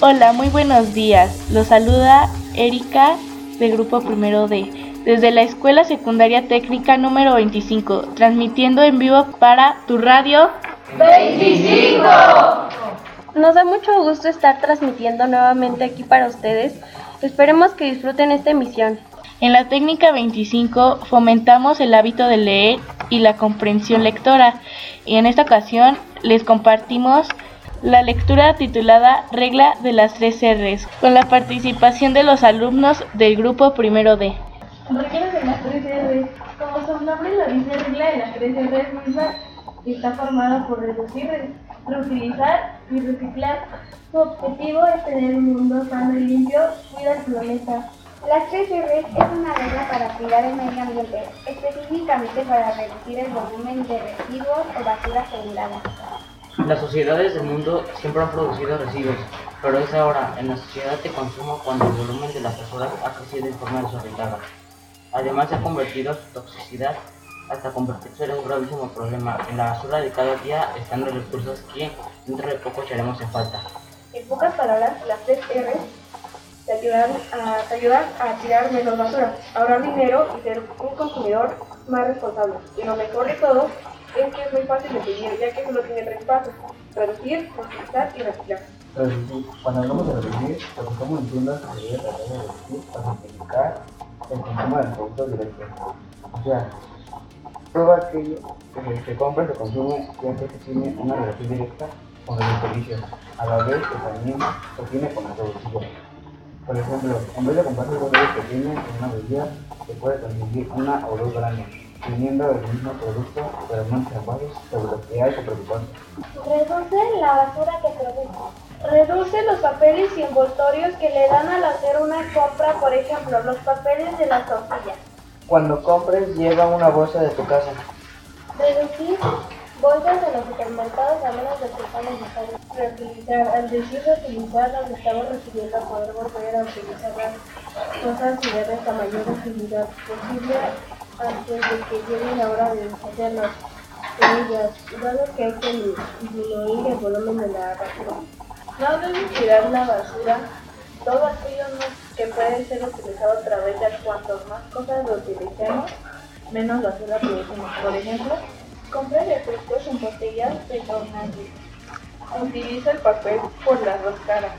Hola, muy buenos días. Los saluda Erika del Grupo Primero D, desde la Escuela Secundaria Técnica número 25, transmitiendo en vivo para tu radio 25. Nos da mucho gusto estar transmitiendo nuevamente aquí para ustedes. Esperemos que disfruten esta emisión. En la técnica 25 fomentamos el hábito de leer y la comprensión lectora y en esta ocasión les compartimos la lectura titulada Regla de las tres R's con la participación de los alumnos del grupo primero D. Regla de las tres R's. Como su nombre lo dice, regla de las tres R's misma está formada por reducir, reutilizar y reciclar. Su objetivo es tener un mundo sano y limpio, cuida el planeta. Las tres R's es una regla para cuidar el medio ambiente, específicamente para reducir el volumen de residuos o basura generada. Las sociedades del mundo siempre han producido residuos, pero es ahora en la sociedad de consumo cuando el volumen de las basuras ha crecido en forma desorbitada. Además se ha convertido su toxicidad hasta convertirse en un gravísimo problema. En la basura de cada día están los recursos que dentro de poco echaremos en falta. En pocas palabras, las tres R's te ayudan a, te ayudan a tirar menos basura, ahorrar dinero y ser un consumidor más responsable. Y lo mejor de todo es que es muy fácil de ya que solo tiene tres pasos, reducir, utilizar y reciclar. Cuando hablamos de reducir, lo que estamos diciendo es que debe tratar de reducir para simplificar el consumo de productos directos. O sea, todo aquello que se compra se consume siempre que tiene una relación directa con los servicios, a la vez que también se tiene con la producción. Por ejemplo, en vez de comprar botellas pequeñas en una bebida, se puede conseguir una o dos grandes, teniendo el mismo producto, pero menos envases, sobre lo que hay que preocuparse. Reduce la basura que produce. Reduce los papeles y envoltorios que le dan al hacer una compra, por ejemplo, los papeles de las tortillas. Cuando compres, lleva una bolsa de tu casa. Reducir bolsas de los supermercados a menos de que sean necesarias. Reutilizar. Al decir reutilizar, nos estamos refiriendo a poder volver a utilizar las cosas y darles la mayor utilidad posible antes de que llegue la hora de deshacerlas de ellas, dado que hay que disminuir el volumen de la basura. No debes tirar la basura, todo aquello que puede ser utilizado otra vez, ya cuanto más cosas lo utilicemos, menos basura producimos. Por ejemplo, compra refrescos en botellas de tornillo. Utiliza el papel por las dos caras.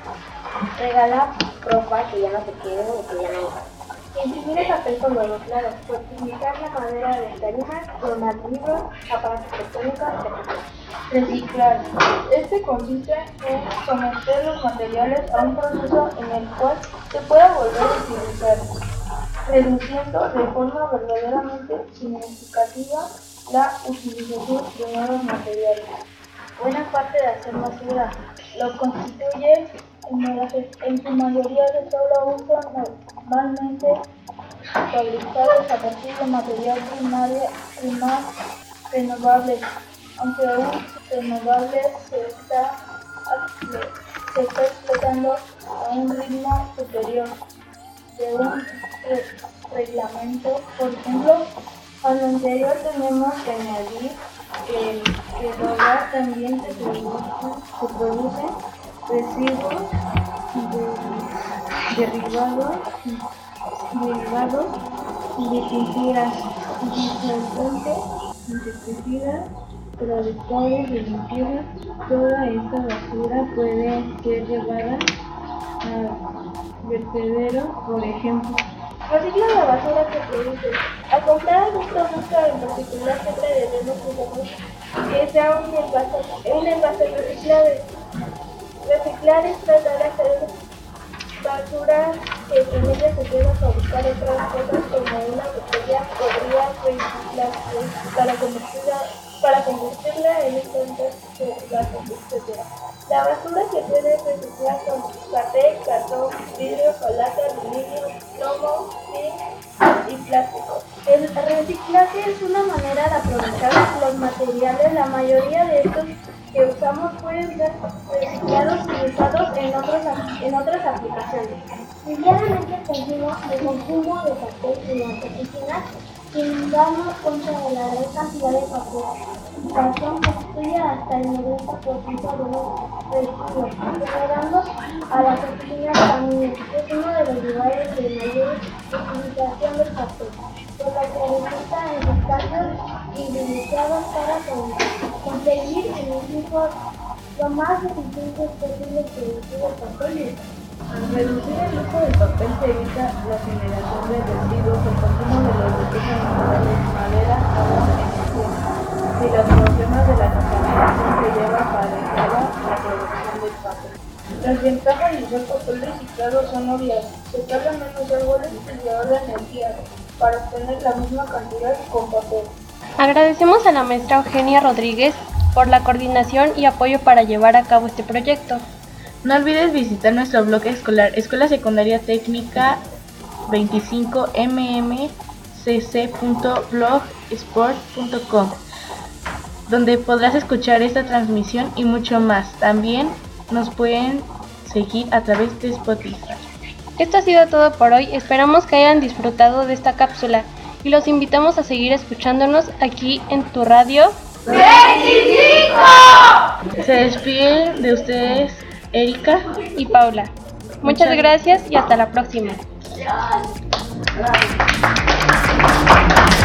Regala ropa que ya no te quiere o que ya no. Imprimir el papel con los claros. Utilizar la madera de tarimas, donar libros, aparatos electrónicos, etc. Reciclar. Este consiste en someter los materiales a un proceso en el cual se pueda volver a utilizar, reduciendo de forma verdaderamente significativa la utilización de nuevos materiales. Buena parte de hacer basura lo constituye en su mayoría de solo uso normalmente fabricados a partir de material primario primas renovables, aunque aún renovables se está, explotando a un ritmo superior de un re reglamento. Por ejemplo, a lo anterior tenemos que añadir que, que hogar también se produce, se produce residuos de, derivados, derivados de pinturas, insecticidas, productores de pinturas. Toda esta basura puede ser llevada al vertedero, por ejemplo. Recicla la basura que produce. Al comprar algún producto en particular siempre debemos cuidar que sea un envase, un envase reciclable. Reciclar es tratar de hacer basura que con ella se pueda fabricar otras cosas como una botella podría para convertirla, para convertirla en entonces la combustible. La basura se puede reciclar con papel, cartón, vidrio, colata, aluminio, plomo, y plástico. El reciclaje es una manera de aprovechar los materiales. La mayoría de estos que usamos pueden ser reciclados y usados en, otros, en otras aplicaciones. Diariamente sentimos el consumo de papel en las oficinas sin darnos cuenta de la gran cantidad de papel. El cartón constituye hasta el 90% de los residuos, generando a las oficinas también. Es uno de los lugares de mayor utilización del papel, por lo que resulta necesario y deseado para conseguir el equipo lo más eficiente posible que recibe el papel. Al reducir el uso del papel se evita la generación de residuos, el consumo de los recursos naturales, madera, agua, energía y los problemas de la contaminación que lleva aparejada la producción del papel. Las ventajas de usar papel reciclado son obvias. Se talan menos árboles y se ahorra energía para obtener la misma cantidad con papel. Agradecemos a la maestra Eugenia Rodríguez por la coordinación y apoyo para llevar a cabo este proyecto. No olvides visitar nuestro blog escolar Escuela Secundaria Técnica 25mmcc.blogsport.com donde podrás escuchar esta transmisión y mucho más. También nos pueden seguir a través de Spotify. Esto ha sido todo por hoy, esperamos que hayan disfrutado de esta cápsula y los invitamos a seguir escuchándonos aquí en tu radio. 25. Se despiden de ustedes Erika y Paula. Muchas gracias y hasta la próxima. Gracias.